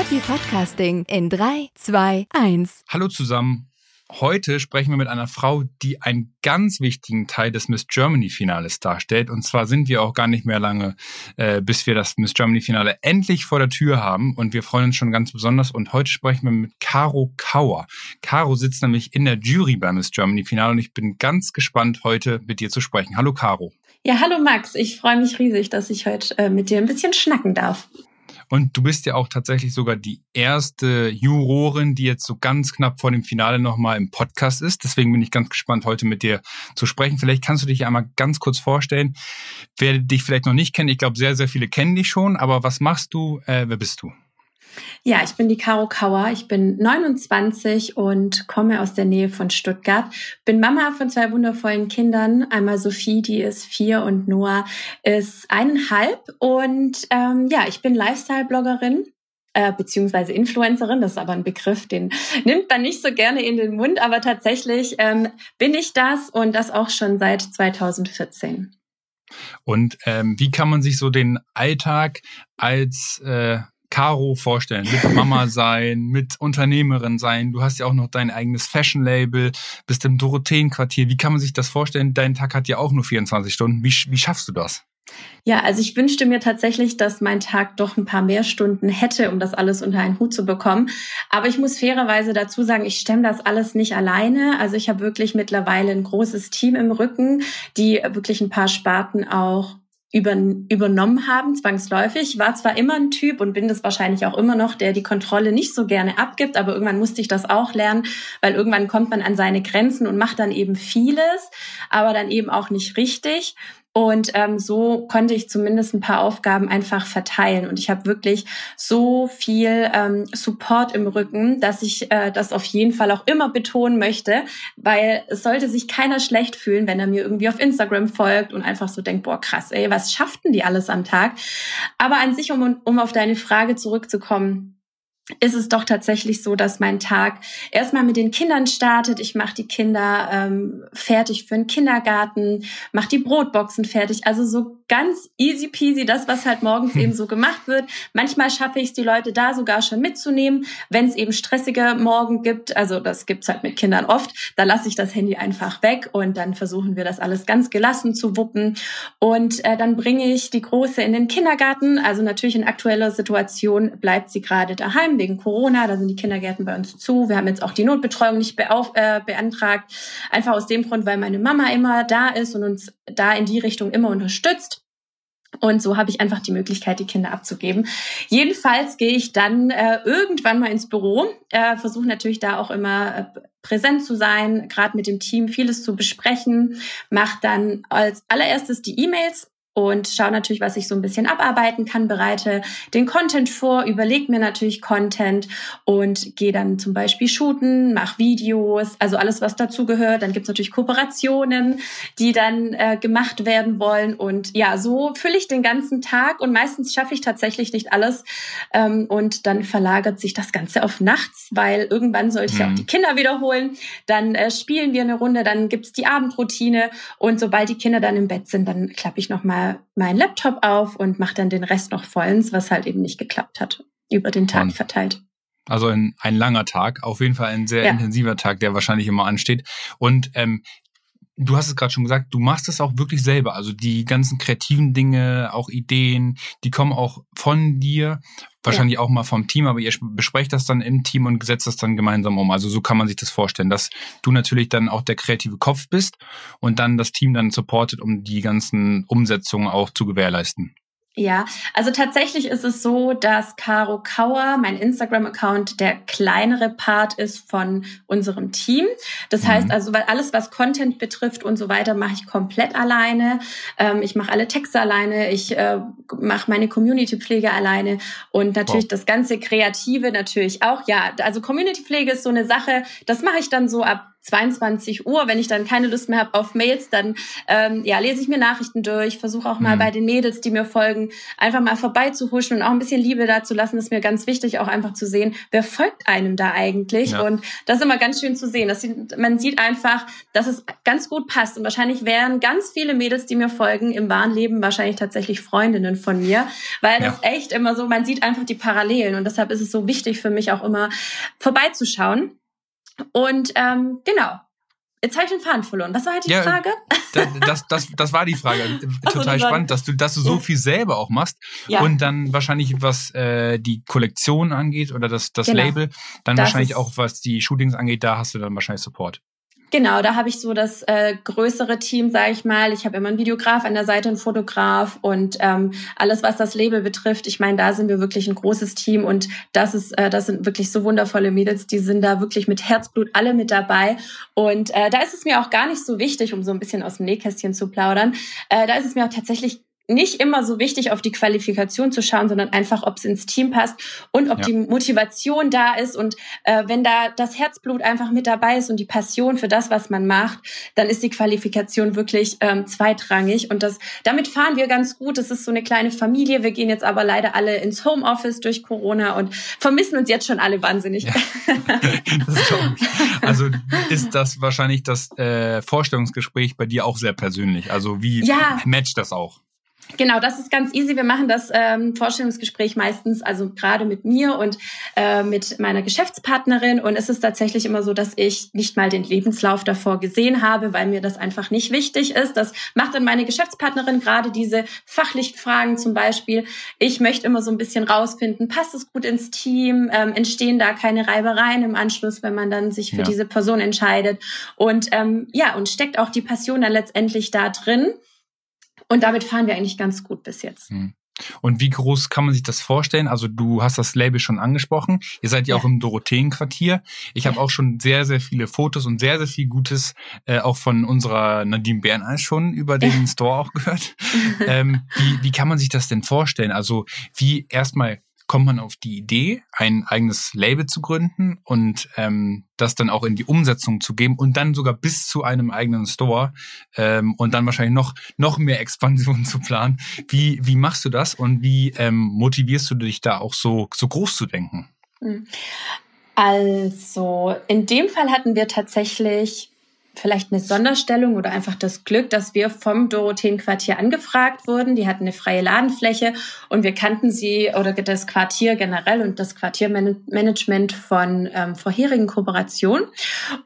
Happy Podcasting in 3, 2, 1. Hallo zusammen. Heute sprechen wir mit einer Frau, die einen ganz wichtigen Teil des Miss Germany Finales darstellt. Und zwar sind wir auch gar nicht mehr lange, äh, bis wir das Miss Germany Finale endlich vor der Tür haben. Und wir freuen uns schon ganz besonders. Und heute sprechen wir mit Caro Kauer. Caro sitzt nämlich in der Jury beim Miss Germany Finale und ich bin ganz gespannt, heute mit dir zu sprechen. Hallo Caro. Ja, hallo Max. Ich freue mich riesig, dass ich heute äh, mit dir ein bisschen schnacken darf. Und du bist ja auch tatsächlich sogar die erste Jurorin, die jetzt so ganz knapp vor dem Finale nochmal im Podcast ist. Deswegen bin ich ganz gespannt, heute mit dir zu sprechen. Vielleicht kannst du dich einmal ganz kurz vorstellen. Wer dich vielleicht noch nicht kennt, ich glaube, sehr, sehr viele kennen dich schon. Aber was machst du? Äh, wer bist du? Ja, ich bin die Caro Kauer. Ich bin 29 und komme aus der Nähe von Stuttgart. Bin Mama von zwei wundervollen Kindern. Einmal Sophie, die ist vier und Noah ist eineinhalb. Und ähm, ja, ich bin Lifestyle-Bloggerin äh, beziehungsweise Influencerin, das ist aber ein Begriff, den nimmt man nicht so gerne in den Mund, aber tatsächlich ähm, bin ich das und das auch schon seit 2014. Und ähm, wie kann man sich so den Alltag als äh, Caro vorstellen, mit Mama sein, mit Unternehmerin sein. Du hast ja auch noch dein eigenes Fashion-Label, bist im Dorotheenquartier. Wie kann man sich das vorstellen? Dein Tag hat ja auch nur 24 Stunden. Wie, wie schaffst du das? Ja, also ich wünschte mir tatsächlich, dass mein Tag doch ein paar mehr Stunden hätte, um das alles unter einen Hut zu bekommen. Aber ich muss fairerweise dazu sagen, ich stemme das alles nicht alleine. Also ich habe wirklich mittlerweile ein großes Team im Rücken, die wirklich ein paar Sparten auch über, übernommen haben, zwangsläufig. War zwar immer ein Typ und bin das wahrscheinlich auch immer noch, der die Kontrolle nicht so gerne abgibt, aber irgendwann musste ich das auch lernen, weil irgendwann kommt man an seine Grenzen und macht dann eben vieles, aber dann eben auch nicht richtig. Und ähm, so konnte ich zumindest ein paar Aufgaben einfach verteilen. Und ich habe wirklich so viel ähm, Support im Rücken, dass ich äh, das auf jeden Fall auch immer betonen möchte, weil es sollte sich keiner schlecht fühlen, wenn er mir irgendwie auf Instagram folgt und einfach so denkt, boah, krass, ey, was schafften die alles am Tag? Aber an sich, um, um auf deine Frage zurückzukommen, ist es doch tatsächlich so, dass mein Tag erstmal mit den Kindern startet. Ich mache die Kinder ähm, fertig für den Kindergarten, mache die Brotboxen fertig. Also so ganz easy peasy, das, was halt morgens hm. eben so gemacht wird. Manchmal schaffe ich es, die Leute da sogar schon mitzunehmen, wenn es eben stressige Morgen gibt. Also das gibt's halt mit Kindern oft. Da lasse ich das Handy einfach weg und dann versuchen wir das alles ganz gelassen zu wuppen. Und äh, dann bringe ich die Große in den Kindergarten. Also natürlich in aktueller Situation bleibt sie gerade daheim wegen Corona. Da sind die Kindergärten bei uns zu. Wir haben jetzt auch die Notbetreuung nicht beauf äh, beantragt. Einfach aus dem Grund, weil meine Mama immer da ist und uns da in die Richtung immer unterstützt. Und so habe ich einfach die Möglichkeit, die Kinder abzugeben. Jedenfalls gehe ich dann äh, irgendwann mal ins Büro, äh, versuche natürlich da auch immer äh, präsent zu sein, gerade mit dem Team vieles zu besprechen, mache dann als allererstes die E-Mails und schaue natürlich, was ich so ein bisschen abarbeiten kann, bereite den Content vor, überlege mir natürlich Content und gehe dann zum Beispiel shooten, mache Videos, also alles, was dazu gehört. Dann gibt's natürlich Kooperationen, die dann äh, gemacht werden wollen. Und ja, so fülle ich den ganzen Tag und meistens schaffe ich tatsächlich nicht alles. Ähm, und dann verlagert sich das Ganze auf nachts, weil irgendwann soll ich mhm. ja auch die Kinder wiederholen. Dann äh, spielen wir eine Runde, dann gibt's die Abendroutine und sobald die Kinder dann im Bett sind, dann klappe ich nochmal meinen Laptop auf und mache dann den Rest noch vollends, was halt eben nicht geklappt hat, über den Tag verteilt. Also ein, ein langer Tag, auf jeden Fall ein sehr ja. intensiver Tag, der wahrscheinlich immer ansteht. Und ähm, du hast es gerade schon gesagt, du machst es auch wirklich selber. Also die ganzen kreativen Dinge, auch Ideen, die kommen auch von dir, wahrscheinlich ja. auch mal vom Team, aber ihr besprecht das dann im Team und setzt das dann gemeinsam um. Also so kann man sich das vorstellen, dass du natürlich dann auch der kreative Kopf bist und dann das Team dann supportet, um die ganzen Umsetzungen auch zu gewährleisten. Ja, also tatsächlich ist es so, dass Caro Kauer, mein Instagram-Account, der kleinere Part ist von unserem Team. Das mhm. heißt also, weil alles, was Content betrifft und so weiter, mache ich komplett alleine. Ähm, ich mache alle Texte alleine, ich äh, mache meine Community-Pflege alleine und natürlich wow. das ganze Kreative natürlich auch. Ja, also Community-Pflege ist so eine Sache, das mache ich dann so ab 22 Uhr. Wenn ich dann keine Lust mehr habe auf Mails, dann ähm, ja, lese ich mir Nachrichten durch, versuche auch mal mhm. bei den Mädels, die mir folgen, einfach mal vorbeizuhuschen und auch ein bisschen Liebe da zu lassen. Das ist mir ganz wichtig, auch einfach zu sehen, wer folgt einem da eigentlich. Ja. Und das ist immer ganz schön zu sehen. Das sieht, man sieht einfach, dass es ganz gut passt. Und wahrscheinlich wären ganz viele Mädels, die mir folgen, im wahren Leben wahrscheinlich tatsächlich Freundinnen von mir, weil ja. das echt immer so, man sieht einfach die Parallelen. Und deshalb ist es so wichtig für mich auch immer vorbeizuschauen. Und ähm, genau, Jetzt habe ich den Faden verloren. Was war halt die ja, Frage? Das, das, das war die Frage. Total so, spannend, dass du, dass du so viel selber auch machst ja. und dann wahrscheinlich, was äh, die Kollektion angeht oder das, das genau. Label, dann das wahrscheinlich auch, was die Shootings angeht, da hast du dann wahrscheinlich Support. Genau, da habe ich so das äh, größere Team, sage ich mal. Ich habe immer einen Videograf an der Seite, einen Fotograf und ähm, alles, was das Label betrifft. Ich meine, da sind wir wirklich ein großes Team und das ist, äh, das sind wirklich so wundervolle Mädels, die sind da wirklich mit Herzblut alle mit dabei. Und äh, da ist es mir auch gar nicht so wichtig, um so ein bisschen aus dem Nähkästchen zu plaudern. Äh, da ist es mir auch tatsächlich nicht immer so wichtig, auf die Qualifikation zu schauen, sondern einfach, ob es ins Team passt und ob ja. die Motivation da ist. Und äh, wenn da das Herzblut einfach mit dabei ist und die Passion für das, was man macht, dann ist die Qualifikation wirklich ähm, zweitrangig. Und das, damit fahren wir ganz gut. Es ist so eine kleine Familie. Wir gehen jetzt aber leider alle ins Homeoffice durch Corona und vermissen uns jetzt schon alle wahnsinnig. Ja. das also ist das wahrscheinlich das äh, Vorstellungsgespräch bei dir auch sehr persönlich. Also wie ja. matcht das auch? Genau, das ist ganz easy. Wir machen das ähm, Vorstellungsgespräch meistens, also gerade mit mir und äh, mit meiner Geschäftspartnerin. Und es ist tatsächlich immer so, dass ich nicht mal den Lebenslauf davor gesehen habe, weil mir das einfach nicht wichtig ist. Das macht dann meine Geschäftspartnerin gerade diese fachlichen Fragen zum Beispiel. Ich möchte immer so ein bisschen rausfinden, passt es gut ins Team? Ähm, entstehen da keine Reibereien im Anschluss, wenn man dann sich für ja. diese Person entscheidet? Und ähm, ja, und steckt auch die Passion dann letztendlich da drin. Und damit fahren wir eigentlich ganz gut bis jetzt. Hm. Und wie groß kann man sich das vorstellen? Also du hast das Label schon angesprochen. Ihr seid ja, ja. auch im Dorotheenquartier. Ich ja. habe auch schon sehr, sehr viele Fotos und sehr, sehr viel Gutes äh, auch von unserer Nadine Berneis schon über den ja. Store auch gehört. ähm, wie, wie kann man sich das denn vorstellen? Also wie erstmal kommt man auf die Idee, ein eigenes Label zu gründen und ähm, das dann auch in die Umsetzung zu geben und dann sogar bis zu einem eigenen Store ähm, und dann wahrscheinlich noch, noch mehr Expansion zu planen. Wie, wie machst du das und wie ähm, motivierst du dich da auch so, so groß zu denken? Hm. Also, in dem Fall hatten wir tatsächlich vielleicht eine Sonderstellung oder einfach das Glück, dass wir vom Dorotheenquartier angefragt wurden. Die hatten eine freie Ladenfläche und wir kannten sie oder das Quartier generell und das Quartiermanagement von ähm, vorherigen Kooperationen.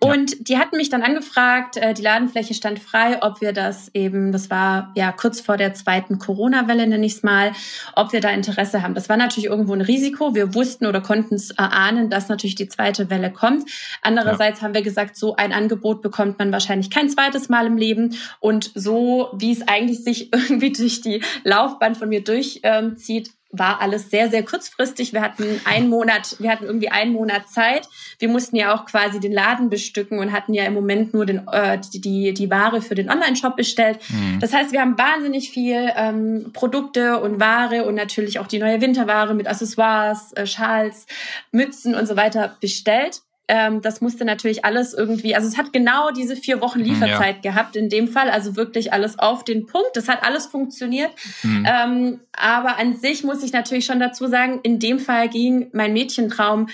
Und ja. die hatten mich dann angefragt, äh, die Ladenfläche stand frei, ob wir das eben, das war ja kurz vor der zweiten Corona-Welle, nenne ich es mal, ob wir da Interesse haben. Das war natürlich irgendwo ein Risiko. Wir wussten oder konnten es erahnen, dass natürlich die zweite Welle kommt. Andererseits ja. haben wir gesagt, so ein Angebot bekommt man man wahrscheinlich kein zweites Mal im Leben. Und so, wie es eigentlich sich irgendwie durch die Laufbahn von mir durchzieht, war alles sehr, sehr kurzfristig. Wir hatten einen Monat, wir hatten irgendwie einen Monat Zeit. Wir mussten ja auch quasi den Laden bestücken und hatten ja im Moment nur den, äh, die, die, die Ware für den Online-Shop bestellt. Mhm. Das heißt, wir haben wahnsinnig viel ähm, Produkte und Ware und natürlich auch die neue Winterware mit Accessoires, äh, Schals, Mützen und so weiter bestellt. Ähm, das musste natürlich alles irgendwie, also es hat genau diese vier Wochen mhm, Lieferzeit ja. gehabt in dem Fall, also wirklich alles auf den Punkt. Das hat alles funktioniert. Mhm. Ähm, aber an sich muss ich natürlich schon dazu sagen, in dem Fall ging mein Mädchentraum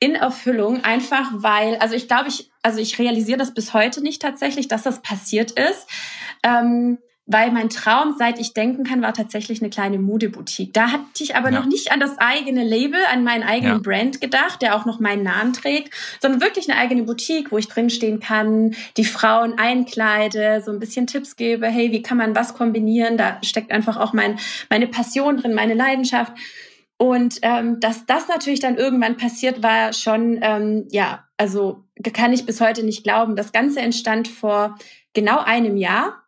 in Erfüllung, einfach weil, also ich glaube, ich, also ich realisiere das bis heute nicht tatsächlich, dass das passiert ist. Ähm, weil mein Traum, seit ich denken kann, war tatsächlich eine kleine Modeboutique. Da hatte ich aber ja. noch nicht an das eigene Label, an meinen eigenen ja. Brand gedacht, der auch noch meinen Namen trägt, sondern wirklich eine eigene Boutique, wo ich drinstehen kann, die Frauen einkleide, so ein bisschen Tipps gebe, hey, wie kann man was kombinieren? Da steckt einfach auch mein, meine Passion drin, meine Leidenschaft. Und ähm, dass das natürlich dann irgendwann passiert, war schon, ähm, ja, also kann ich bis heute nicht glauben. Das Ganze entstand vor genau einem Jahr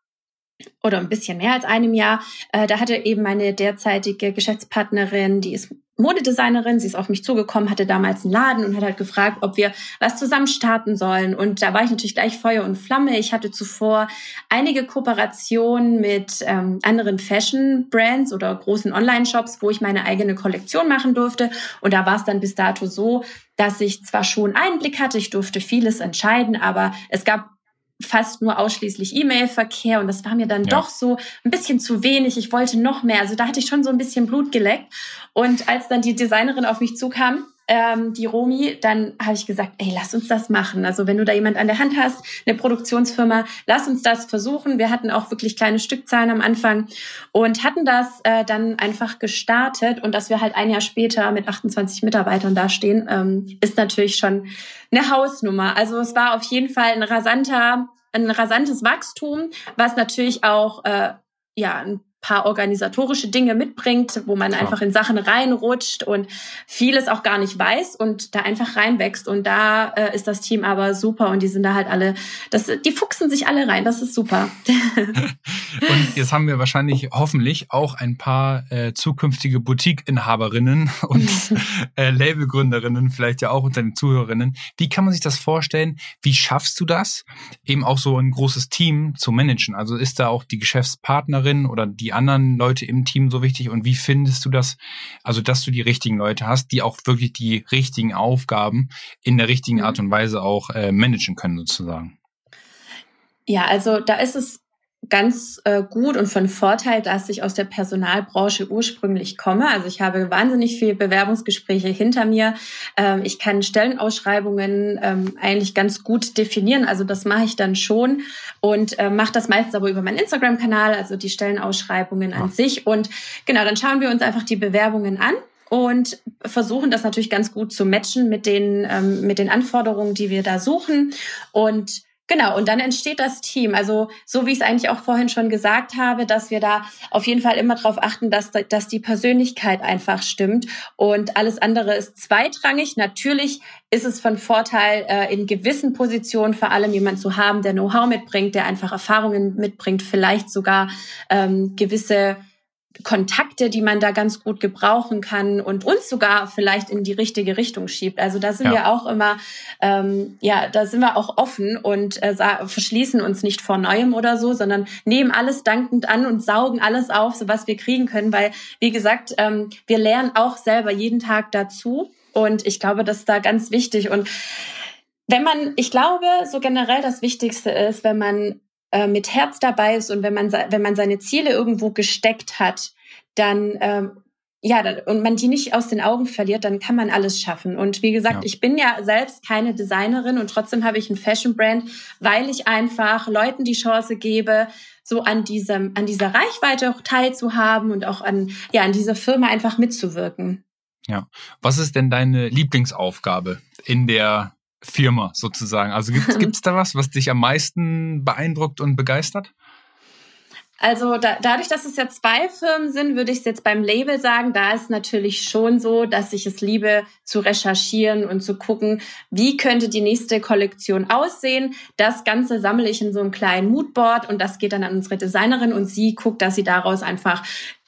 oder ein bisschen mehr als einem Jahr. Äh, da hatte eben meine derzeitige Geschäftspartnerin, die ist Modedesignerin, sie ist auf mich zugekommen, hatte damals einen Laden und hat halt gefragt, ob wir was zusammen starten sollen. Und da war ich natürlich gleich Feuer und Flamme. Ich hatte zuvor einige Kooperationen mit ähm, anderen Fashion-Brands oder großen Online-Shops, wo ich meine eigene Kollektion machen durfte. Und da war es dann bis dato so, dass ich zwar schon Einblick hatte, ich durfte vieles entscheiden, aber es gab fast nur ausschließlich E-Mail-Verkehr und das war mir dann ja. doch so ein bisschen zu wenig. Ich wollte noch mehr. Also da hatte ich schon so ein bisschen Blut geleckt. Und als dann die Designerin auf mich zukam, ähm, die Romi, dann habe ich gesagt, ey, lass uns das machen. Also wenn du da jemand an der Hand hast, eine Produktionsfirma, lass uns das versuchen. Wir hatten auch wirklich kleine Stückzahlen am Anfang und hatten das äh, dann einfach gestartet. Und dass wir halt ein Jahr später mit 28 Mitarbeitern dastehen, ähm, ist natürlich schon eine Hausnummer. Also es war auf jeden Fall ein rasanter, ein rasantes Wachstum, was natürlich auch äh, ja ein paar organisatorische Dinge mitbringt, wo man ja. einfach in Sachen reinrutscht und vieles auch gar nicht weiß und da einfach reinwächst. Und da äh, ist das Team aber super und die sind da halt alle, das, die fuchsen sich alle rein. Das ist super. und jetzt haben wir wahrscheinlich hoffentlich auch ein paar äh, zukünftige Boutique-Inhaberinnen und äh, Labelgründerinnen, vielleicht ja auch unter den Zuhörerinnen. Wie kann man sich das vorstellen? Wie schaffst du das, eben auch so ein großes Team zu managen? Also ist da auch die Geschäftspartnerin oder die anderen Leute im Team so wichtig und wie findest du das, also dass du die richtigen Leute hast, die auch wirklich die richtigen Aufgaben in der richtigen Art mhm. und Weise auch äh, managen können sozusagen? Ja, also da ist es ganz äh, gut und von Vorteil, dass ich aus der Personalbranche ursprünglich komme. Also ich habe wahnsinnig viele Bewerbungsgespräche hinter mir. Ähm, ich kann Stellenausschreibungen ähm, eigentlich ganz gut definieren. Also das mache ich dann schon und äh, mache das meistens aber über meinen Instagram-Kanal, also die Stellenausschreibungen an sich. Und genau, dann schauen wir uns einfach die Bewerbungen an und versuchen das natürlich ganz gut zu matchen mit den ähm, mit den Anforderungen, die wir da suchen und Genau, und dann entsteht das Team. Also so wie ich es eigentlich auch vorhin schon gesagt habe, dass wir da auf jeden Fall immer darauf achten, dass, dass die Persönlichkeit einfach stimmt und alles andere ist zweitrangig. Natürlich ist es von Vorteil, äh, in gewissen Positionen vor allem jemand zu haben, der Know-how mitbringt, der einfach Erfahrungen mitbringt, vielleicht sogar ähm, gewisse Kontakte, die man da ganz gut gebrauchen kann und uns sogar vielleicht in die richtige Richtung schiebt. Also da sind ja. wir auch immer, ähm, ja, da sind wir auch offen und äh, verschließen uns nicht vor Neuem oder so, sondern nehmen alles dankend an und saugen alles auf, so was wir kriegen können, weil, wie gesagt, ähm, wir lernen auch selber jeden Tag dazu und ich glaube, das ist da ganz wichtig und wenn man, ich glaube, so generell das Wichtigste ist, wenn man äh, mit Herz dabei ist und wenn man, wenn man seine Ziele irgendwo gesteckt hat, dann ähm, ja, und man die nicht aus den Augen verliert, dann kann man alles schaffen. Und wie gesagt, ja. ich bin ja selbst keine Designerin und trotzdem habe ich ein Fashion Brand, weil ich einfach Leuten die Chance gebe, so an diesem, an dieser Reichweite auch teilzuhaben und auch an, ja, an dieser Firma einfach mitzuwirken. Ja. Was ist denn deine Lieblingsaufgabe in der Firma sozusagen? Also gibt es da was, was dich am meisten beeindruckt und begeistert? Also da, dadurch, dass es ja zwei Firmen sind, würde ich es jetzt beim Label sagen, da ist natürlich schon so, dass ich es liebe zu recherchieren und zu gucken, wie könnte die nächste Kollektion aussehen. Das Ganze sammle ich in so einem kleinen Moodboard und das geht dann an unsere Designerin und sie guckt, dass sie daraus einfach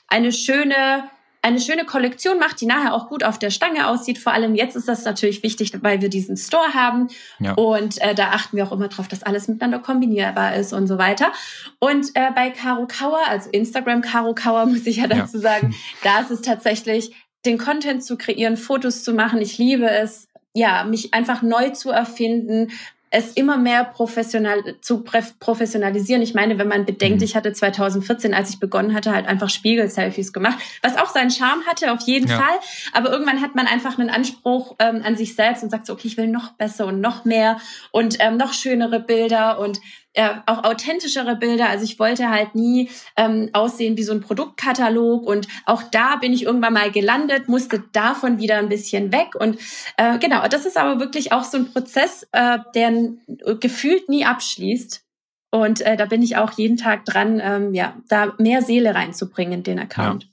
eine schöne eine schöne Kollektion macht, die nachher auch gut auf der Stange aussieht. Vor allem jetzt ist das natürlich wichtig, weil wir diesen Store haben. Ja. Und äh, da achten wir auch immer drauf, dass alles miteinander kombinierbar ist und so weiter. Und äh, bei Caro Kauer, also Instagram Caro Kauer, muss ich ja dazu ja. sagen, da ist es tatsächlich, den Content zu kreieren, Fotos zu machen. Ich liebe es, ja, mich einfach neu zu erfinden, es immer mehr professional zu professionalisieren. Ich meine, wenn man bedenkt, mhm. ich hatte 2014, als ich begonnen hatte, halt einfach Spiegel-Selfies gemacht, was auch seinen Charme hatte, auf jeden ja. Fall. Aber irgendwann hat man einfach einen Anspruch ähm, an sich selbst und sagt so, okay, ich will noch besser und noch mehr und ähm, noch schönere Bilder und äh, auch authentischere Bilder. Also ich wollte halt nie ähm, aussehen wie so ein Produktkatalog und auch da bin ich irgendwann mal gelandet, musste davon wieder ein bisschen weg und äh, genau, das ist aber wirklich auch so ein Prozess, äh, der gefühlt nie abschließt. Und äh, da bin ich auch jeden Tag dran, ähm, ja, da mehr Seele reinzubringen in den Account. Ja.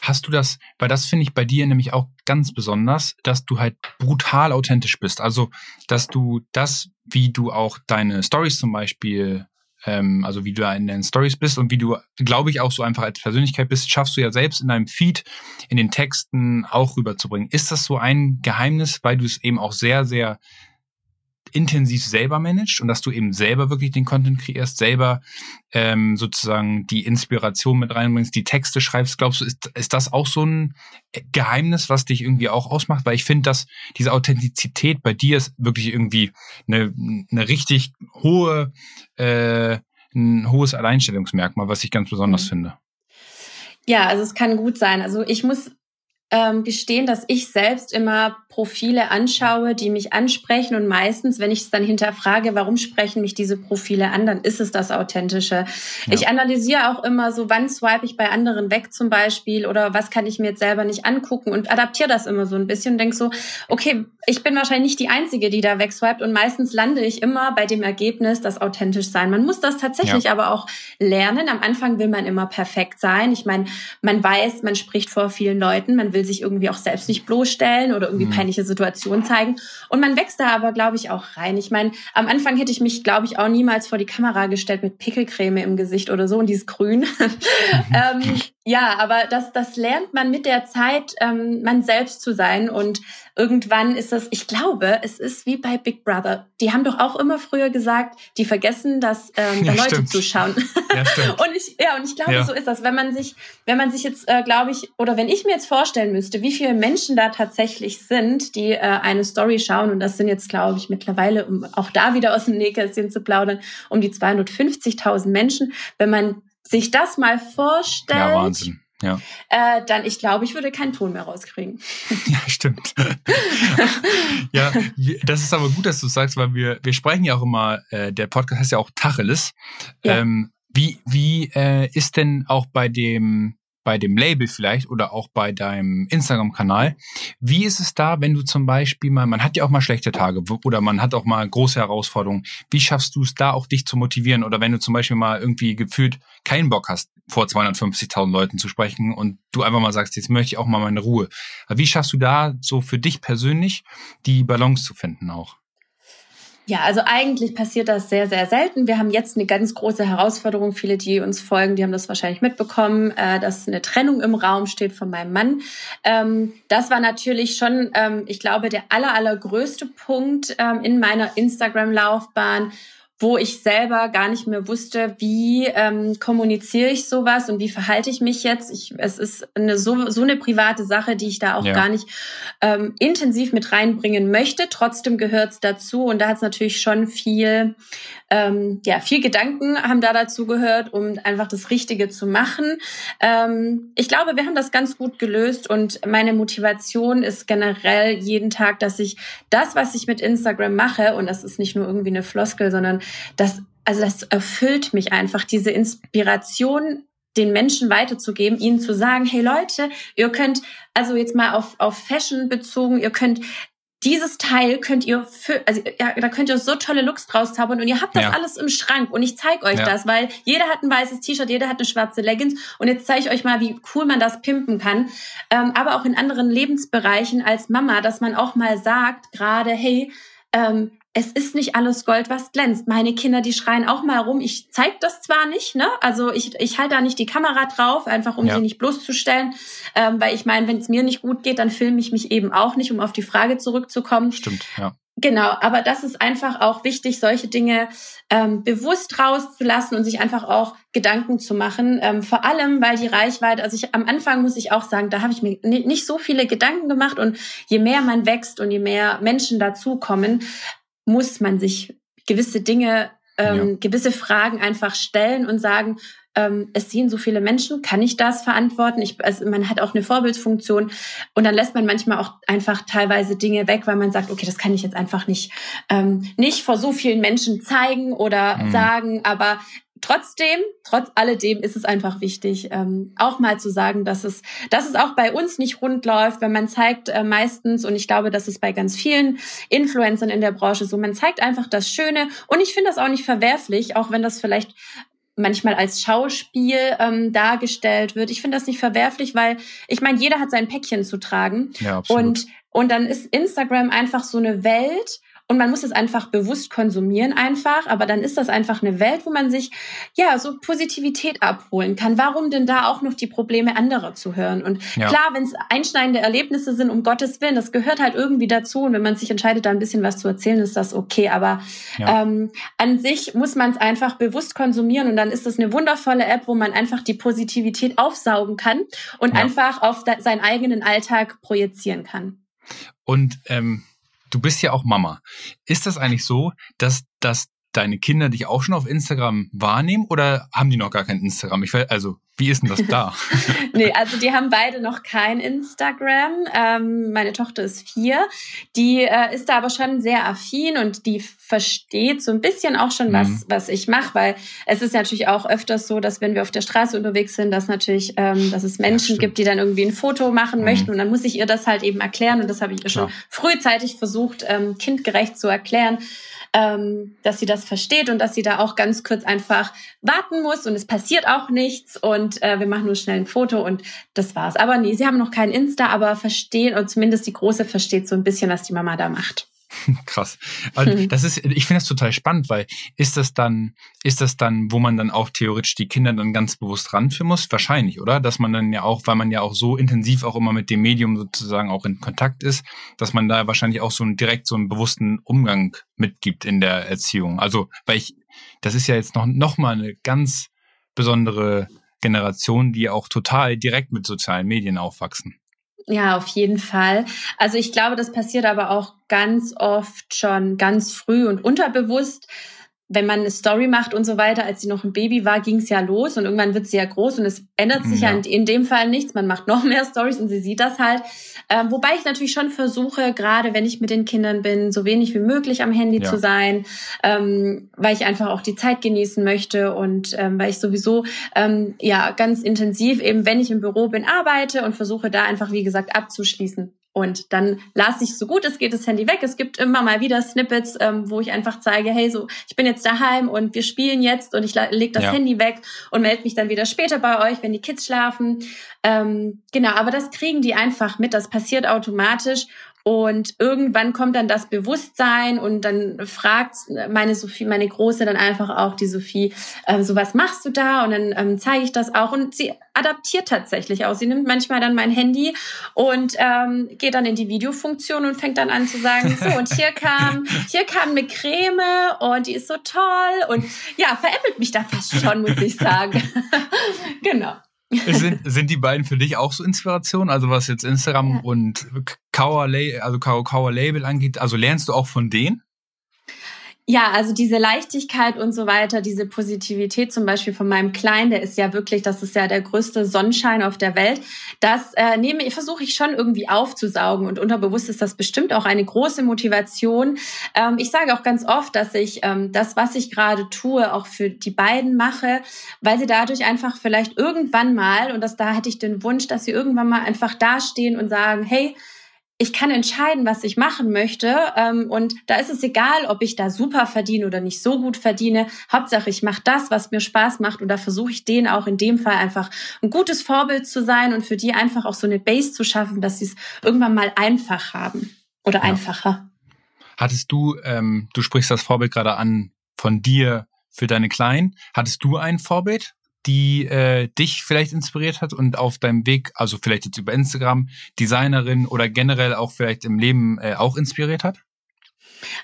Hast du das, weil das finde ich bei dir nämlich auch ganz besonders, dass du halt brutal authentisch bist. Also, dass du das, wie du auch deine Stories zum Beispiel ähm, also wie du in den Stories bist und wie du, glaube ich, auch so einfach als Persönlichkeit bist, schaffst du ja selbst in deinem Feed, in den Texten auch rüberzubringen. Ist das so ein Geheimnis, weil du es eben auch sehr, sehr intensiv selber managst und dass du eben selber wirklich den Content kreierst, selber ähm, sozusagen die Inspiration mit reinbringst, die Texte schreibst, glaubst du, ist, ist das auch so ein Geheimnis, was dich irgendwie auch ausmacht? Weil ich finde, dass diese Authentizität bei dir ist wirklich irgendwie eine, eine richtig hohe, äh, ein hohes Alleinstellungsmerkmal, was ich ganz besonders mhm. finde. Ja, also es kann gut sein. Also ich muss ähm, gestehen, dass ich selbst immer Profile anschaue, die mich ansprechen und meistens, wenn ich es dann hinterfrage, warum sprechen mich diese Profile an, dann ist es das Authentische. Ja. Ich analysiere auch immer so, wann swipe ich bei anderen weg zum Beispiel oder was kann ich mir jetzt selber nicht angucken und adaptiere das immer so ein bisschen und denke so, okay, ich bin wahrscheinlich nicht die Einzige, die da wegswiped und meistens lande ich immer bei dem Ergebnis, das authentisch sein. Man muss das tatsächlich ja. aber auch lernen. Am Anfang will man immer perfekt sein. Ich meine, man weiß, man spricht vor vielen Leuten, man will sich irgendwie auch selbst nicht bloßstellen oder irgendwie mhm. peinliche Situationen zeigen. Und man wächst da aber, glaube ich, auch rein. Ich meine, am Anfang hätte ich mich, glaube ich, auch niemals vor die Kamera gestellt mit Pickelcreme im Gesicht oder so und dieses Grün. ähm, ja, aber das, das lernt man mit der Zeit, ähm, man selbst zu sein. Und irgendwann ist das, ich glaube, es ist wie bei Big Brother. Die haben doch auch immer früher gesagt, die vergessen, dass ähm, ja, Leute stimmt. zuschauen. Ja, stimmt. und ich, ja, und ich glaube, ja. so ist das. Wenn man sich, wenn man sich jetzt, äh, glaube ich, oder wenn ich mir jetzt vorstellen müsste, wie viele Menschen da tatsächlich sind, die äh, eine Story schauen, und das sind jetzt, glaube ich, mittlerweile, um auch da wieder aus dem Nähkästchen zu plaudern, um die 250.000 Menschen, wenn man sich das mal vorstellt. Ja, Wahnsinn. Ja. Äh, dann, ich glaube, ich würde keinen Ton mehr rauskriegen. Ja, stimmt. ja, das ist aber gut, dass du sagst, weil wir, wir sprechen ja auch immer, äh, der Podcast heißt ja auch Tacheles. Ja. Ähm, wie wie äh, ist denn auch bei dem bei dem Label vielleicht oder auch bei deinem Instagram-Kanal. Wie ist es da, wenn du zum Beispiel mal, man hat ja auch mal schlechte Tage oder man hat auch mal große Herausforderungen. Wie schaffst du es da auch dich zu motivieren oder wenn du zum Beispiel mal irgendwie gefühlt keinen Bock hast, vor 250.000 Leuten zu sprechen und du einfach mal sagst, jetzt möchte ich auch mal meine Ruhe. Wie schaffst du da so für dich persönlich die Balance zu finden auch? Ja, also eigentlich passiert das sehr, sehr selten. Wir haben jetzt eine ganz große Herausforderung. Viele, die uns folgen, die haben das wahrscheinlich mitbekommen, äh, dass eine Trennung im Raum steht von meinem Mann. Ähm, das war natürlich schon, ähm, ich glaube, der aller, allergrößte Punkt ähm, in meiner Instagram-Laufbahn wo ich selber gar nicht mehr wusste, wie ähm, kommuniziere ich sowas und wie verhalte ich mich jetzt. Ich, es ist eine, so, so eine private Sache, die ich da auch ja. gar nicht ähm, intensiv mit reinbringen möchte. Trotzdem gehört es dazu und da hat es natürlich schon viel, ähm, ja, viel Gedanken haben da dazu gehört, um einfach das Richtige zu machen. Ähm, ich glaube, wir haben das ganz gut gelöst und meine Motivation ist generell jeden Tag, dass ich das, was ich mit Instagram mache, und das ist nicht nur irgendwie eine Floskel, sondern das, also das erfüllt mich einfach, diese Inspiration den Menschen weiterzugeben, ihnen zu sagen, hey Leute, ihr könnt, also jetzt mal auf, auf Fashion bezogen, ihr könnt dieses Teil könnt ihr für, also ja, da könnt ihr so tolle Looks draus zaubern und ihr habt das ja. alles im Schrank und ich zeige euch ja. das, weil jeder hat ein weißes T-Shirt, jeder hat eine schwarze Leggings und jetzt zeige ich euch mal, wie cool man das pimpen kann. Ähm, aber auch in anderen Lebensbereichen als Mama, dass man auch mal sagt, gerade, hey, ähm, es ist nicht alles Gold, was glänzt. Meine Kinder, die schreien auch mal rum. Ich zeige das zwar nicht, ne? Also ich, ich halte da nicht die Kamera drauf, einfach um ja. sie nicht bloßzustellen. Ähm, weil ich meine, wenn es mir nicht gut geht, dann filme ich mich eben auch nicht, um auf die Frage zurückzukommen. Stimmt, ja. Genau, aber das ist einfach auch wichtig, solche Dinge ähm, bewusst rauszulassen und sich einfach auch Gedanken zu machen. Ähm, vor allem, weil die Reichweite, also ich am Anfang muss ich auch sagen, da habe ich mir nicht so viele Gedanken gemacht und je mehr man wächst und je mehr Menschen dazukommen, muss man sich gewisse Dinge, ähm, ja. gewisse Fragen einfach stellen und sagen, ähm, es sehen so viele Menschen, kann ich das verantworten? Ich, also man hat auch eine Vorbildsfunktion und dann lässt man manchmal auch einfach teilweise Dinge weg, weil man sagt, okay, das kann ich jetzt einfach nicht, ähm, nicht vor so vielen Menschen zeigen oder mhm. sagen, aber Trotzdem, trotz alledem ist es einfach wichtig, ähm, auch mal zu sagen, dass es, dass es auch bei uns nicht rund läuft, wenn man zeigt äh, meistens, und ich glaube, das ist bei ganz vielen Influencern in der Branche so, man zeigt einfach das Schöne und ich finde das auch nicht verwerflich, auch wenn das vielleicht manchmal als Schauspiel ähm, dargestellt wird. Ich finde das nicht verwerflich, weil ich meine, jeder hat sein Päckchen zu tragen. Ja, absolut. Und, und dann ist Instagram einfach so eine Welt, und man muss es einfach bewusst konsumieren einfach, aber dann ist das einfach eine Welt, wo man sich ja so Positivität abholen kann. Warum denn da auch noch die Probleme anderer zu hören? Und ja. klar, wenn es einschneidende Erlebnisse sind, um Gottes Willen, das gehört halt irgendwie dazu. Und wenn man sich entscheidet, da ein bisschen was zu erzählen, ist das okay. Aber ja. ähm, an sich muss man es einfach bewusst konsumieren und dann ist es eine wundervolle App, wo man einfach die Positivität aufsaugen kann und ja. einfach auf seinen eigenen Alltag projizieren kann. Und ähm, du bist ja auch Mama. Ist das eigentlich so, dass, dass deine Kinder dich auch schon auf Instagram wahrnehmen oder haben die noch gar kein Instagram? Ich weiß, also, wie ist denn das da? nee, also die haben beide noch kein Instagram. Ähm, meine Tochter ist vier. Die äh, ist da aber schon sehr affin und die versteht so ein bisschen auch schon, was, mhm. was ich mache, weil es ist natürlich auch öfters so, dass wenn wir auf der Straße unterwegs sind, dass natürlich, ähm, dass es Menschen ja, gibt, die dann irgendwie ein Foto machen mhm. möchten und dann muss ich ihr das halt eben erklären und das habe ich ihr schon frühzeitig versucht, ähm, kindgerecht zu erklären ähm, dass sie das versteht und dass sie da auch ganz kurz einfach warten muss und es passiert auch nichts und äh, wir machen nur schnell ein Foto und das war's. Aber nee, sie haben noch kein Insta, aber verstehen und zumindest die Große versteht so ein bisschen, was die Mama da macht. Krass. Also das ist, ich finde das total spannend, weil ist das dann, ist das dann, wo man dann auch theoretisch die Kinder dann ganz bewusst ranführen muss? Wahrscheinlich, oder? Dass man dann ja auch, weil man ja auch so intensiv auch immer mit dem Medium sozusagen auch in Kontakt ist, dass man da wahrscheinlich auch so einen, direkt so einen bewussten Umgang mitgibt in der Erziehung. Also, weil ich, das ist ja jetzt noch, noch mal eine ganz besondere Generation, die auch total direkt mit sozialen Medien aufwachsen. Ja, auf jeden Fall. Also ich glaube, das passiert aber auch ganz oft schon ganz früh und unterbewusst wenn man eine Story macht und so weiter, als sie noch ein Baby war, ging es ja los und irgendwann wird sie ja groß und es ändert sich ja, ja in, dem Fall nichts. Man macht noch mehr Stories und sie sieht das halt. Ähm, wobei ich natürlich schon versuche, gerade wenn ich mit den Kindern bin, so wenig wie möglich am Handy ja. zu sein, ähm, weil ich einfach auch die Zeit genießen möchte und ähm, weil ich sowieso ähm, ja ganz intensiv eben, wenn ich im Büro bin, arbeite und versuche da einfach, wie gesagt, abzuschließen. Und dann lasse ich so gut es geht das Handy weg. Es gibt immer mal wieder Snippets, ähm, wo ich einfach zeige, hey, so, ich bin jetzt daheim und wir spielen jetzt und ich lege das ja. Handy weg und melde mich dann wieder später bei euch, wenn die Kids schlafen. Ähm, genau, aber das kriegen die einfach mit. Das passiert automatisch. Und irgendwann kommt dann das Bewusstsein und dann fragt meine Sophie, meine Große dann einfach auch die Sophie, äh, so was machst du da? Und dann ähm, zeige ich das auch und sie adaptiert tatsächlich auch. Sie nimmt manchmal dann mein Handy und ähm, geht dann in die Videofunktion und fängt dann an zu sagen, so und hier kam, hier kam eine Creme und die ist so toll und ja, veräppelt mich da fast schon, muss ich sagen. genau. Sind, sind die beiden für dich auch so Inspiration? Also was jetzt Instagram ja. und Kauer, also Kauer Label angeht, also lernst du auch von denen? Ja, also diese Leichtigkeit und so weiter, diese Positivität zum Beispiel von meinem Kleinen, der ist ja wirklich, das ist ja der größte Sonnenschein auf der Welt. Das äh, nehme, versuche ich schon irgendwie aufzusaugen und unterbewusst ist das bestimmt auch eine große Motivation. Ähm, ich sage auch ganz oft, dass ich ähm, das, was ich gerade tue, auch für die beiden mache, weil sie dadurch einfach vielleicht irgendwann mal, und das da hätte ich den Wunsch, dass sie irgendwann mal einfach dastehen und sagen, hey, ich kann entscheiden, was ich machen möchte. Ähm, und da ist es egal, ob ich da super verdiene oder nicht so gut verdiene. Hauptsache, ich mache das, was mir Spaß macht. Und da versuche ich denen auch in dem Fall einfach ein gutes Vorbild zu sein und für die einfach auch so eine Base zu schaffen, dass sie es irgendwann mal einfach haben oder ja. einfacher. Hattest du, ähm, du sprichst das Vorbild gerade an von dir für deine Kleinen. Hattest du ein Vorbild? Die äh, dich vielleicht inspiriert hat und auf deinem Weg, also vielleicht jetzt über Instagram, Designerin oder generell auch vielleicht im Leben äh, auch inspiriert hat?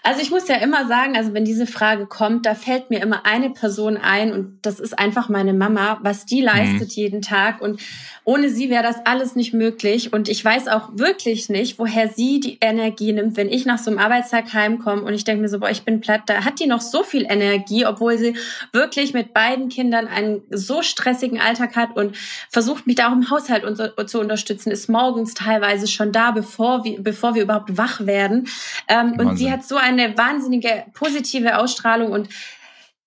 Also ich muss ja immer sagen, also wenn diese Frage kommt, da fällt mir immer eine Person ein und das ist einfach meine Mama, was die leistet mhm. jeden Tag und ohne sie wäre das alles nicht möglich und ich weiß auch wirklich nicht, woher sie die Energie nimmt, wenn ich nach so einem Arbeitstag heimkomme und ich denke mir so, boah, ich bin platt, da hat die noch so viel Energie, obwohl sie wirklich mit beiden Kindern einen so stressigen Alltag hat und versucht mich da auch im Haushalt zu unterstützen, ist morgens teilweise schon da, bevor wir, bevor wir überhaupt wach werden ähm, und sie hat so eine wahnsinnige positive Ausstrahlung und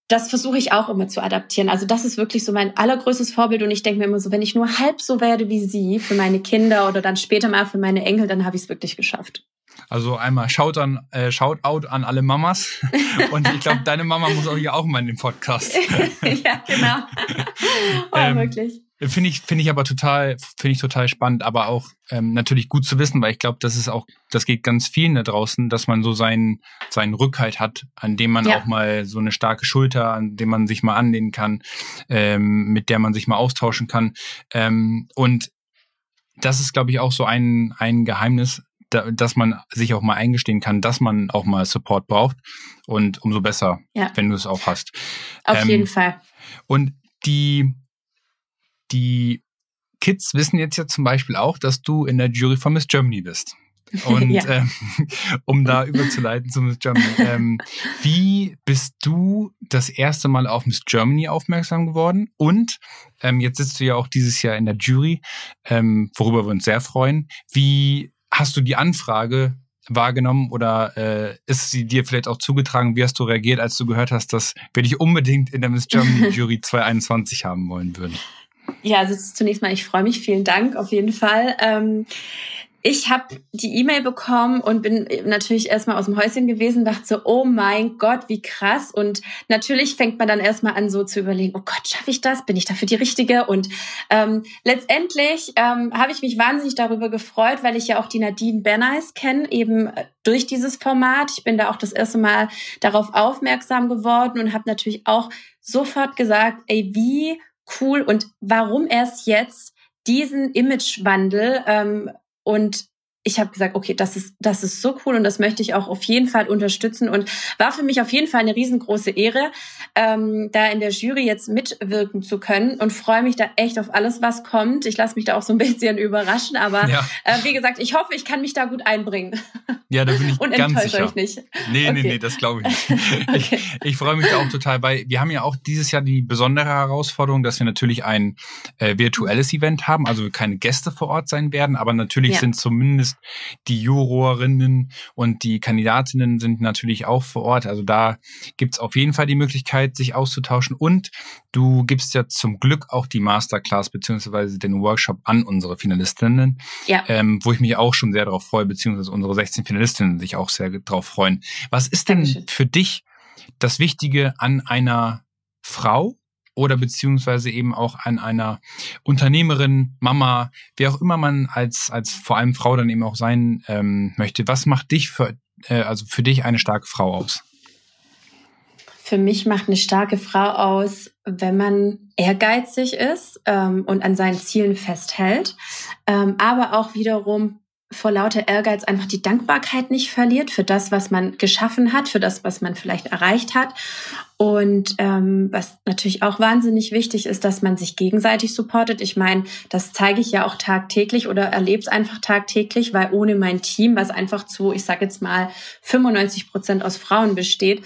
das versuche ich auch immer zu adaptieren. Also das ist wirklich so mein allergrößtes Vorbild und ich denke mir immer so, wenn ich nur halb so werde wie sie für meine Kinder oder dann später mal für meine Enkel, dann habe ich es wirklich geschafft. Also einmal Shout an, äh, Shoutout an alle Mamas. Und ich glaube, deine Mama muss auch hier auch mal in den Podcast. ja, genau. Oh, ähm, wirklich. Finde ich, finde ich aber total, finde ich total spannend, aber auch ähm, natürlich gut zu wissen, weil ich glaube, das ist auch, das geht ganz vielen da draußen, dass man so seinen, seinen Rückhalt hat, an dem man ja. auch mal so eine starke Schulter, an dem man sich mal anlehnen kann, ähm, mit der man sich mal austauschen kann. Ähm, und das ist, glaube ich, auch so ein, ein Geheimnis, da, dass man sich auch mal eingestehen kann, dass man auch mal Support braucht. Und umso besser, ja. wenn du es auch hast. Auf ähm, jeden Fall. Und die, die Kids wissen jetzt ja zum Beispiel auch, dass du in der Jury von Miss Germany bist. Und ja. ähm, um da überzuleiten zu Miss Germany, ähm, wie bist du das erste Mal auf Miss Germany aufmerksam geworden? Und ähm, jetzt sitzt du ja auch dieses Jahr in der Jury, ähm, worüber wir uns sehr freuen. Wie hast du die Anfrage wahrgenommen oder äh, ist sie dir vielleicht auch zugetragen? Wie hast du reagiert, als du gehört hast, dass wir dich unbedingt in der Miss Germany Jury 2021 haben wollen würden? Ja, also zunächst mal, ich freue mich. Vielen Dank auf jeden Fall. Ähm, ich habe die E-Mail bekommen und bin natürlich erstmal aus dem Häuschen gewesen, dachte so, oh mein Gott, wie krass. Und natürlich fängt man dann erstmal an, so zu überlegen, oh Gott, schaffe ich das? Bin ich dafür die Richtige? Und ähm, letztendlich ähm, habe ich mich wahnsinnig darüber gefreut, weil ich ja auch die Nadine Berneis kenne, eben äh, durch dieses Format. Ich bin da auch das erste Mal darauf aufmerksam geworden und habe natürlich auch sofort gesagt, ey, wie cool und warum erst jetzt diesen Imagewandel ähm, und ich habe gesagt, okay, das ist, das ist so cool und das möchte ich auch auf jeden Fall unterstützen und war für mich auf jeden Fall eine riesengroße Ehre, ähm, da in der Jury jetzt mitwirken zu können und freue mich da echt auf alles, was kommt. Ich lasse mich da auch so ein bisschen überraschen, aber ja. äh, wie gesagt, ich hoffe, ich kann mich da gut einbringen. Ja, da bin ich und ganz sicher. euch nicht. Nee, okay. nee, nee, das glaube ich nicht. okay. Ich, ich freue mich da auch total, weil wir haben ja auch dieses Jahr die besondere Herausforderung, dass wir natürlich ein äh, virtuelles Event haben, also keine Gäste vor Ort sein werden, aber natürlich ja. sind zumindest ist. Die Jurorinnen und die Kandidatinnen sind natürlich auch vor Ort. Also da gibt es auf jeden Fall die Möglichkeit, sich auszutauschen. Und du gibst ja zum Glück auch die Masterclass beziehungsweise den Workshop an unsere Finalistinnen, ja. ähm, wo ich mich auch schon sehr darauf freue, beziehungsweise unsere 16 Finalistinnen sich auch sehr darauf freuen. Was ist denn Dankeschön. für dich das Wichtige an einer Frau oder beziehungsweise eben auch an einer Unternehmerin, Mama, wer auch immer man als, als vor allem Frau dann eben auch sein ähm, möchte. Was macht dich für, äh, also für dich eine starke Frau aus? Für mich macht eine starke Frau aus, wenn man ehrgeizig ist ähm, und an seinen Zielen festhält, ähm, aber auch wiederum vor lauter Ehrgeiz einfach die Dankbarkeit nicht verliert für das, was man geschaffen hat, für das, was man vielleicht erreicht hat. Und ähm, was natürlich auch wahnsinnig wichtig ist, dass man sich gegenseitig supportet. Ich meine, das zeige ich ja auch tagtäglich oder erlebe es einfach tagtäglich, weil ohne mein Team, was einfach zu, ich sage jetzt mal, 95 Prozent aus Frauen besteht,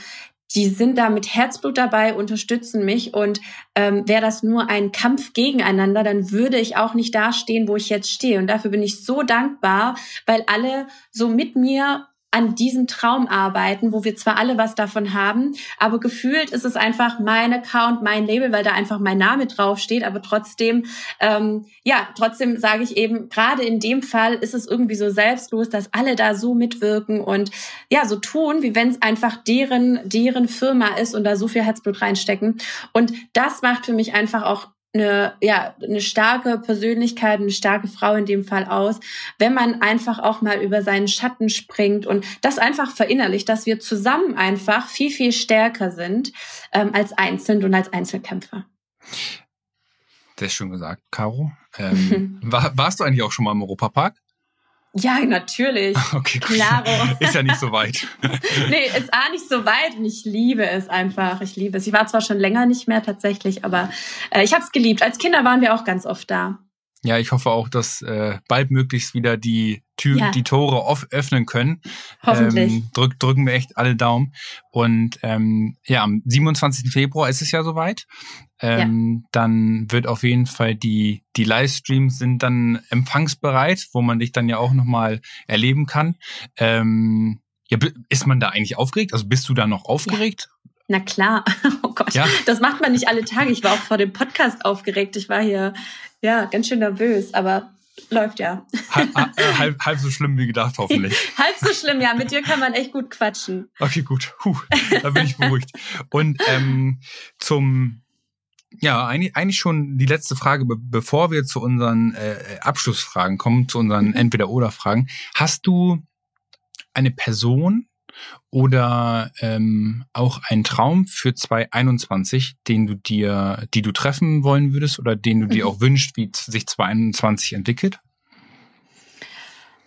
die sind da mit Herzblut dabei, unterstützen mich. Und ähm, wäre das nur ein Kampf gegeneinander, dann würde ich auch nicht dastehen, wo ich jetzt stehe. Und dafür bin ich so dankbar, weil alle so mit mir an diesem Traum arbeiten, wo wir zwar alle was davon haben, aber gefühlt ist es einfach mein Account, mein Label, weil da einfach mein Name draufsteht. Aber trotzdem, ähm, ja, trotzdem sage ich eben, gerade in dem Fall ist es irgendwie so selbstlos, dass alle da so mitwirken und ja, so tun, wie wenn es einfach deren, deren Firma ist und da so viel Herzblut reinstecken. Und das macht für mich einfach auch eine, ja, eine starke Persönlichkeit, eine starke Frau in dem Fall aus, wenn man einfach auch mal über seinen Schatten springt und das einfach verinnerlicht, dass wir zusammen einfach viel, viel stärker sind ähm, als einzeln und als Einzelkämpfer. Sehr schön gesagt, Caro. Ähm, war, warst du eigentlich auch schon mal im Europapark? Ja, natürlich. Okay. Klaro. Ist ja nicht so weit. nee, ist auch nicht so weit und ich liebe es einfach. Ich liebe es. Ich war zwar schon länger nicht mehr tatsächlich, aber äh, ich habe es geliebt. Als Kinder waren wir auch ganz oft da. Ja, ich hoffe auch, dass äh, bald möglichst wieder die Tür, ja. die Tore off öffnen können. Hoffentlich. Ähm, drück, drücken wir echt alle Daumen. Und ähm, ja, am 27. Februar ist es ja soweit. Ähm, ja. Dann wird auf jeden Fall die, die Livestreams sind dann empfangsbereit, wo man dich dann ja auch nochmal erleben kann. Ähm, ja, ist man da eigentlich aufgeregt? Also bist du da noch aufgeregt? Ja. Na klar. Oh Gott, ja? das macht man nicht alle Tage. Ich war auch vor dem Podcast aufgeregt. Ich war hier ja, ganz schön nervös, aber läuft ja. Halb, halb, halb, so schlimm wie gedacht, hoffentlich. halb so schlimm, ja. Mit dir kann man echt gut quatschen. Okay, gut. Puh, da bin ich beruhigt. Und ähm, zum ja, eigentlich, eigentlich schon die letzte Frage, be bevor wir zu unseren äh, Abschlussfragen kommen, zu unseren mhm. Entweder-Oder-Fragen. Hast du eine Person oder ähm, auch einen Traum für 2021, den du dir, die du treffen wollen würdest oder den du dir mhm. auch wünschst, wie sich 2021 entwickelt?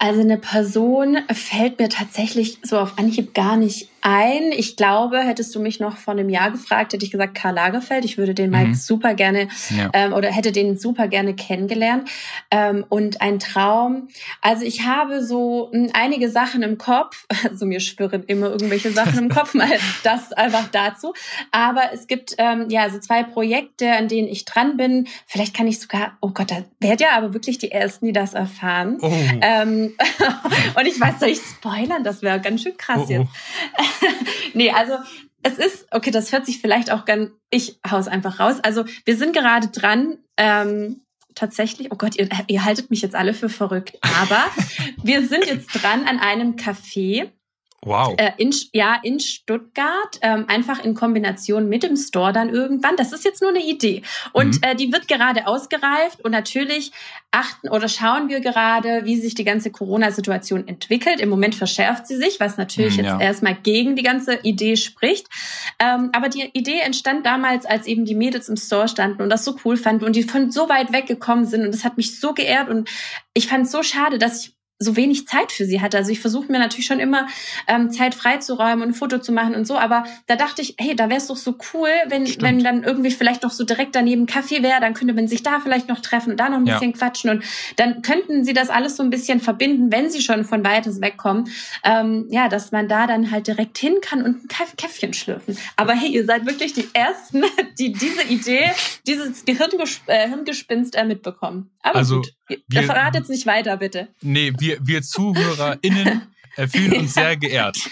Also eine Person fällt mir tatsächlich so auf Anhieb gar nicht ein. Ich glaube, hättest du mich noch vor einem Jahr gefragt, hätte ich gesagt Karl Lagerfeld. Ich würde den Mike mhm. super gerne ja. ähm, oder hätte den super gerne kennengelernt. Ähm, und ein Traum. Also ich habe so m, hm, einige Sachen im Kopf. Also mir schwirren immer irgendwelche Sachen im Kopf. Mal das einfach dazu. Aber es gibt ähm, ja so zwei Projekte, an denen ich dran bin. Vielleicht kann ich sogar. Oh Gott, da werdet ihr aber wirklich die ersten, die das erfahren. Oh. Ähm, und ich weiß, soll ich spoilern? Das wäre ganz schön krass oh, oh. jetzt. nee, also es ist, okay, das hört sich vielleicht auch ganz, ich hau's einfach raus. Also wir sind gerade dran, ähm, tatsächlich, oh Gott, ihr, ihr haltet mich jetzt alle für verrückt, aber wir sind jetzt dran an einem Café, Wow. Äh, in, ja, in Stuttgart, ähm, einfach in Kombination mit dem Store dann irgendwann. Das ist jetzt nur eine Idee. Und mhm. äh, die wird gerade ausgereift und natürlich achten oder schauen wir gerade, wie sich die ganze Corona-Situation entwickelt. Im Moment verschärft sie sich, was natürlich mhm, ja. jetzt erstmal gegen die ganze Idee spricht. Ähm, aber die Idee entstand damals, als eben die Mädels im Store standen und das so cool fanden und die von so weit weggekommen sind und das hat mich so geehrt und ich fand es so schade, dass ich so wenig Zeit für sie hatte. Also ich versuche mir natürlich schon immer ähm, Zeit freizuräumen und ein Foto zu machen und so, aber da dachte ich, hey, da wäre es doch so cool, wenn, wenn dann irgendwie vielleicht noch so direkt daneben Kaffee wäre, dann könnte man sich da vielleicht noch treffen und da noch ein bisschen ja. quatschen und dann könnten sie das alles so ein bisschen verbinden, wenn sie schon von weites wegkommen. Ähm, ja, dass man da dann halt direkt hin kann und ein Käffchen schlürfen. Aber hey, ihr seid wirklich die Ersten, die diese Idee, dieses Gehirngesp äh, Hirngespinst äh, mitbekommen. Aber also, gut, wir, verratet nicht weiter, bitte. Nee, wir, wir ZuhörerInnen fühlen uns sehr geehrt.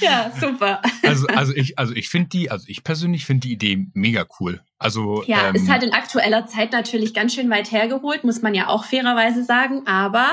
Ja, super. Also, also ich, also ich finde die, also ich persönlich finde die Idee mega cool. Also ja, ähm, ist halt in aktueller Zeit natürlich ganz schön weit hergeholt, muss man ja auch fairerweise sagen. Aber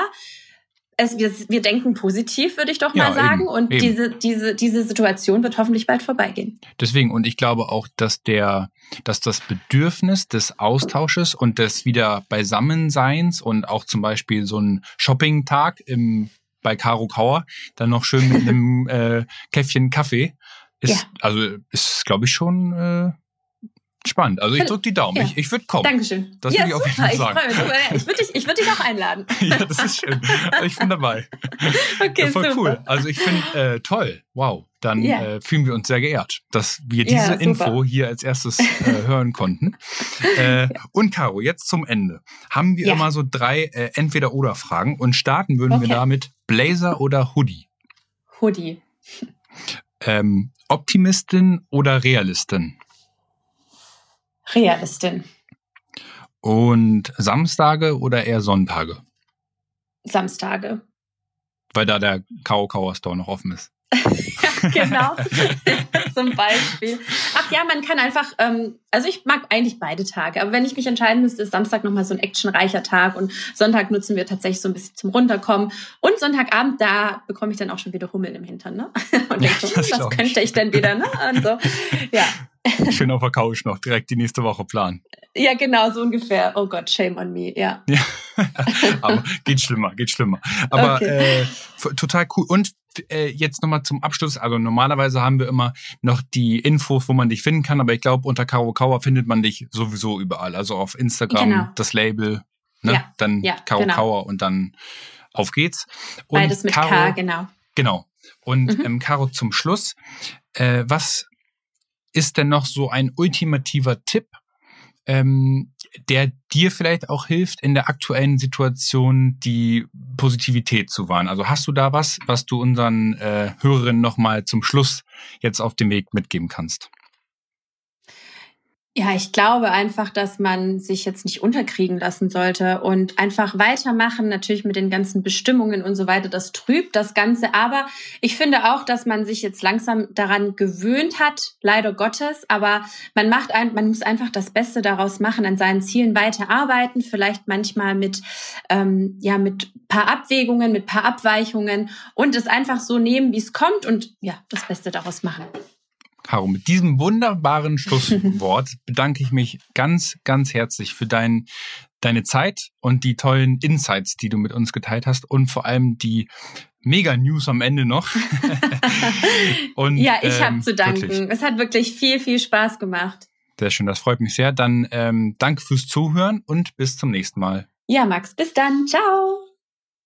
es, wir, wir denken positiv, würde ich doch mal ja, sagen. Eben, und eben. diese, diese, diese Situation wird hoffentlich bald vorbeigehen. Deswegen, und ich glaube auch, dass der, dass das Bedürfnis des Austausches und des wieder Beisammenseins und auch zum Beispiel so ein Shopping-Tag im, bei Caro Kauer, dann noch schön mit einem äh, Käffchen Kaffee, ist, ja. also ist, glaube ich, schon äh, spannend. Also ich drücke die Daumen. Ja. Ich, ich würde kommen. Dankeschön. Das ja, würde ich auf jeden Fall sagen. Ich, ich würde dich, würd dich auch einladen. ja, das ist schön. Ich bin dabei. Okay, ja, voll super. cool. Also ich finde, äh, toll. Wow. Dann yeah. äh, fühlen wir uns sehr geehrt, dass wir diese Info hier als erstes äh, hören konnten. Äh, und Caro, jetzt zum Ende. Haben wir immer so drei äh, Entweder-Oder-Fragen und starten würden okay. wir damit Blazer oder Hoodie? Hoodie. Ähm, Optimistin oder Realistin? Realistin. Und Samstage oder eher Sonntage? Samstage. Weil da der Kau Kauer Store noch offen ist. genau, zum Beispiel. Ach ja, man kann einfach, ähm, also ich mag eigentlich beide Tage, aber wenn ich mich entscheiden müsste, ist Samstag nochmal so ein actionreicher Tag und Sonntag nutzen wir tatsächlich so ein bisschen zum Runterkommen. Und Sonntagabend, da bekomme ich dann auch schon wieder Hummeln im Hintern, ne? Und denke, ja, hm, was könnte ich denn wieder, ne? Und so, ja. Schön auf der Couch noch direkt die nächste Woche planen. Ja, genau, so ungefähr. Oh Gott, shame on me, ja. ja. Aber geht schlimmer, geht schlimmer. Aber okay. äh, total cool. Und äh, jetzt nochmal zum Abschluss. Also normalerweise haben wir immer noch die Infos, wo man dich finden kann, aber ich glaube, unter Karo Kauer findet man dich sowieso überall. Also auf Instagram, genau. das Label, ne? Ja. dann ja, Karo genau. Kauer und dann auf geht's. Und Beides mit Karo, K, genau. Genau. Und mhm. ähm, Caro, zum Schluss, äh, was ist denn noch so ein ultimativer Tipp, ähm, der dir vielleicht auch hilft, in der aktuellen Situation die Positivität zu wahren? Also hast du da was, was du unseren äh, Hörerinnen nochmal zum Schluss jetzt auf dem Weg mitgeben kannst? Ja, ich glaube einfach, dass man sich jetzt nicht unterkriegen lassen sollte und einfach weitermachen, natürlich mit den ganzen Bestimmungen und so weiter. Das trübt das Ganze. Aber ich finde auch, dass man sich jetzt langsam daran gewöhnt hat, leider Gottes. Aber man macht ein, man muss einfach das Beste daraus machen, an seinen Zielen weiterarbeiten, vielleicht manchmal mit, ähm, ja, mit paar Abwägungen, mit paar Abweichungen und es einfach so nehmen, wie es kommt und ja, das Beste daraus machen. Caro, mit diesem wunderbaren Schlusswort bedanke ich mich ganz, ganz herzlich für dein, deine Zeit und die tollen Insights, die du mit uns geteilt hast und vor allem die Mega-News am Ende noch. und, ja, ich ähm, habe zu danken. Wirklich. Es hat wirklich viel, viel Spaß gemacht. Sehr schön, das freut mich sehr. Dann ähm, danke fürs Zuhören und bis zum nächsten Mal. Ja, Max, bis dann. Ciao.